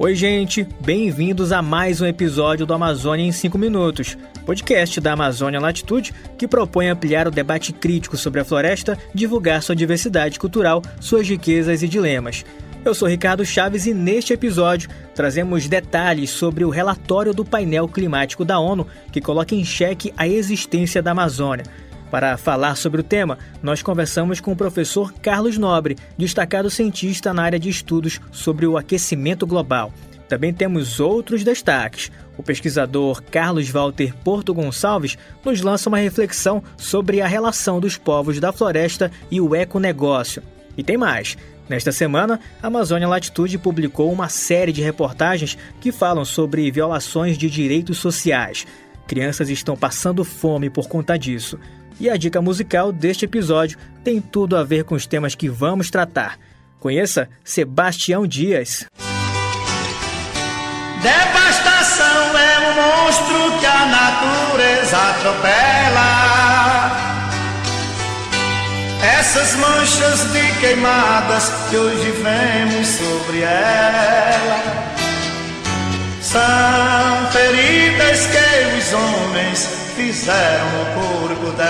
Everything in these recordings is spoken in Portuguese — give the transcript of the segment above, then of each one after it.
Oi, gente, bem-vindos a mais um episódio do Amazônia em 5 Minutos, podcast da Amazônia Latitude que propõe ampliar o debate crítico sobre a floresta, divulgar sua diversidade cultural, suas riquezas e dilemas. Eu sou Ricardo Chaves e neste episódio trazemos detalhes sobre o relatório do painel climático da ONU que coloca em xeque a existência da Amazônia. Para falar sobre o tema, nós conversamos com o professor Carlos Nobre, destacado cientista na área de estudos sobre o aquecimento global. Também temos outros destaques. O pesquisador Carlos Walter Porto Gonçalves nos lança uma reflexão sobre a relação dos povos da floresta e o econegócio. E tem mais. Nesta semana, a Amazônia Latitude publicou uma série de reportagens que falam sobre violações de direitos sociais. Crianças estão passando fome por conta disso. E a dica musical deste episódio tem tudo a ver com os temas que vamos tratar. Conheça Sebastião Dias. Devastação é um monstro que a natureza atropela. Essas manchas de queimadas que hoje vemos sobre ela são feridas que os homens fizeram no corpo dela.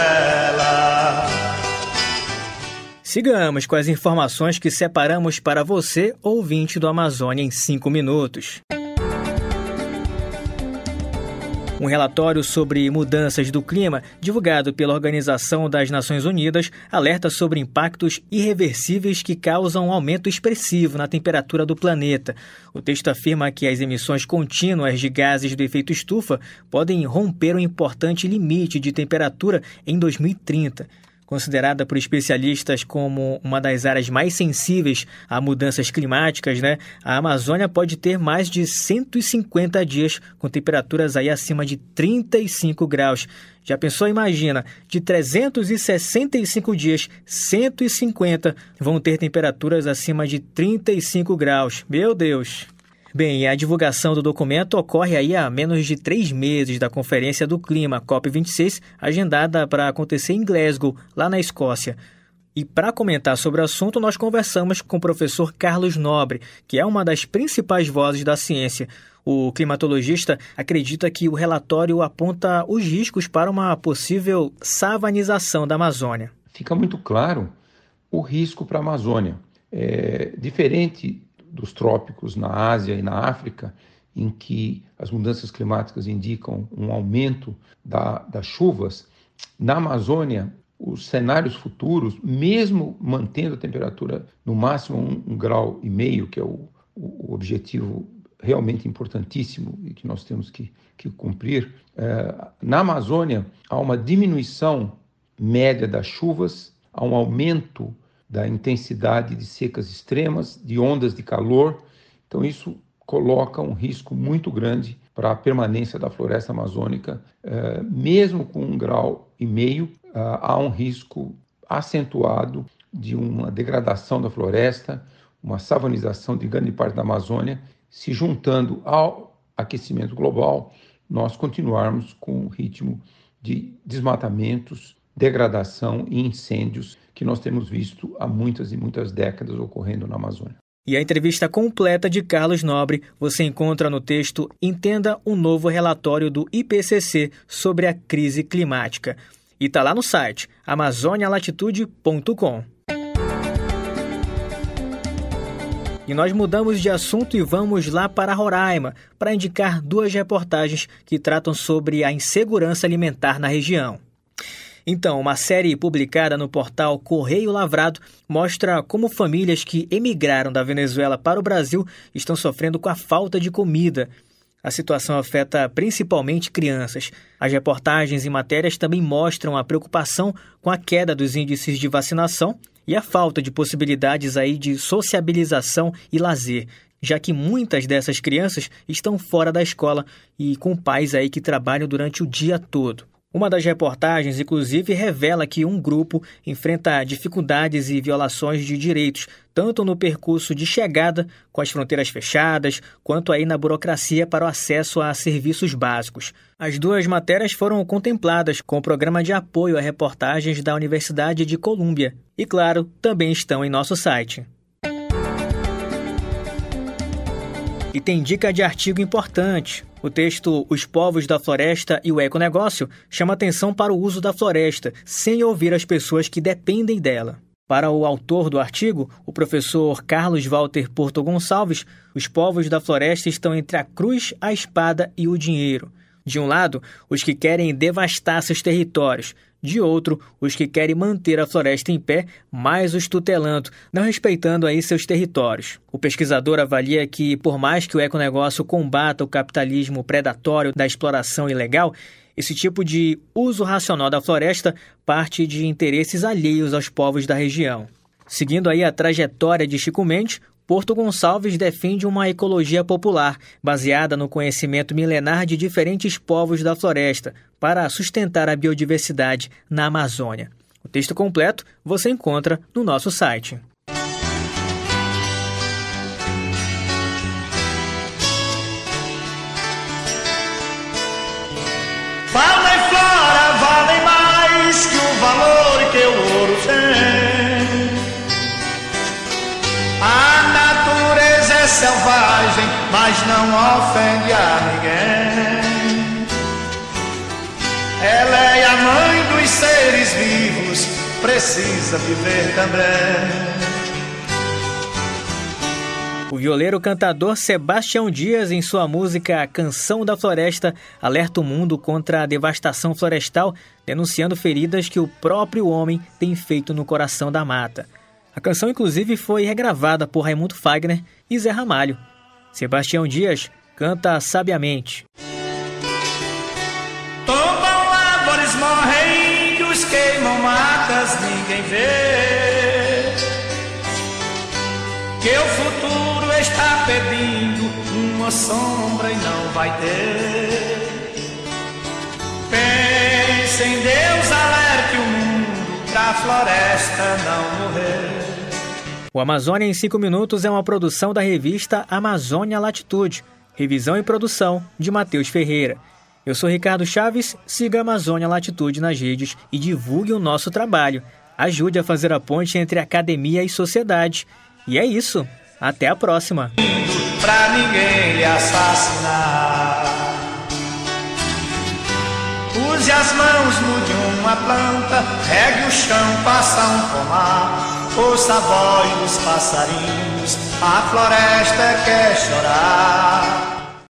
Sigamos com as informações que separamos para você, ouvinte do Amazônia, em 5 minutos. Um relatório sobre mudanças do clima, divulgado pela Organização das Nações Unidas, alerta sobre impactos irreversíveis que causam um aumento expressivo na temperatura do planeta. O texto afirma que as emissões contínuas de gases do efeito estufa podem romper um importante limite de temperatura em 2030. Considerada por especialistas como uma das áreas mais sensíveis a mudanças climáticas, né? A Amazônia pode ter mais de 150 dias com temperaturas aí acima de 35 graus. Já pensou, imagina, de 365 dias, 150 vão ter temperaturas acima de 35 graus. Meu Deus! Bem, a divulgação do documento ocorre aí a menos de três meses da Conferência do Clima, COP26, agendada para acontecer em Glasgow, lá na Escócia. E para comentar sobre o assunto, nós conversamos com o professor Carlos Nobre, que é uma das principais vozes da ciência. O climatologista acredita que o relatório aponta os riscos para uma possível savanização da Amazônia. Fica muito claro o risco para a Amazônia. É, diferente dos trópicos na Ásia e na África, em que as mudanças climáticas indicam um aumento da, das chuvas, na Amazônia, os cenários futuros, mesmo mantendo a temperatura no máximo um, um grau e meio, que é o, o, objetivo realmente importantíssimo e que nós temos que, que cumprir, é, na Amazônia há uma diminuição média das chuvas, há um aumento da intensidade de secas extremas, de ondas de calor. Então, isso coloca um risco muito grande para a permanência da floresta amazônica. Eh, mesmo com um grau e meio, ah, há um risco acentuado de uma degradação da floresta, uma savanização de grande parte da Amazônia, se juntando ao aquecimento global, nós continuarmos com o ritmo de desmatamentos, degradação e incêndios que nós temos visto há muitas e muitas décadas ocorrendo na Amazônia. E a entrevista completa de Carlos Nobre você encontra no texto Entenda o novo relatório do IPCC sobre a crise climática. E está lá no site amazonialatitude.com. E nós mudamos de assunto e vamos lá para Roraima para indicar duas reportagens que tratam sobre a insegurança alimentar na região. Então, uma série publicada no portal Correio Lavrado mostra como famílias que emigraram da Venezuela para o Brasil estão sofrendo com a falta de comida. A situação afeta principalmente crianças. As reportagens e matérias também mostram a preocupação com a queda dos índices de vacinação e a falta de possibilidades aí de sociabilização e lazer, já que muitas dessas crianças estão fora da escola e com pais aí que trabalham durante o dia todo. Uma das reportagens, inclusive, revela que um grupo enfrenta dificuldades e violações de direitos, tanto no percurso de chegada, com as fronteiras fechadas, quanto aí na burocracia para o acesso a serviços básicos. As duas matérias foram contempladas com o programa de apoio a reportagens da Universidade de Colômbia e, claro, também estão em nosso site. e tem dica de artigo importante. O texto Os Povos da Floresta e o Econegócio chama atenção para o uso da floresta, sem ouvir as pessoas que dependem dela. Para o autor do artigo, o professor Carlos Walter Porto Gonçalves, os povos da floresta estão entre a cruz, a espada e o dinheiro. De um lado, os que querem devastar seus territórios, de outro, os que querem manter a floresta em pé, mas os tutelando, não respeitando aí seus territórios. O pesquisador avalia que, por mais que o econegócio combata o capitalismo predatório da exploração ilegal, esse tipo de uso racional da floresta parte de interesses alheios aos povos da região. Seguindo aí a trajetória de Chico Mendes, Porto Gonçalves defende uma ecologia popular, baseada no conhecimento milenar de diferentes povos da floresta, para sustentar a biodiversidade na Amazônia. O texto completo você encontra no nosso site. valor que o ouro tem. Mas não ofende a ninguém. Ela é a mãe dos seres vivos, precisa viver também. O violeiro cantador Sebastião Dias, em sua música Canção da Floresta, alerta o mundo contra a devastação florestal, denunciando feridas que o próprio homem tem feito no coração da mata. A canção, inclusive, foi regravada por Raimundo Fagner e Zé Ramalho. Sebastião Dias canta sabiamente. Tombam árvores, morrem, queimam matas, ninguém vê. Que o futuro está pedindo uma sombra e não vai ter. Pense em Deus, alerte o mundo pra floresta não morrer. O Amazônia em 5 Minutos é uma produção da revista Amazônia Latitude. Revisão e produção de Matheus Ferreira. Eu sou Ricardo Chaves, siga a Amazônia Latitude nas redes e divulgue o nosso trabalho. Ajude a fazer a ponte entre academia e sociedade. E é isso. Até a próxima. Pra ninguém lhe assassinar. Use as mãos, mude uma planta, regue o chão, faça um pomar. Ouça a voz dos passarinhos, a floresta quer chorar.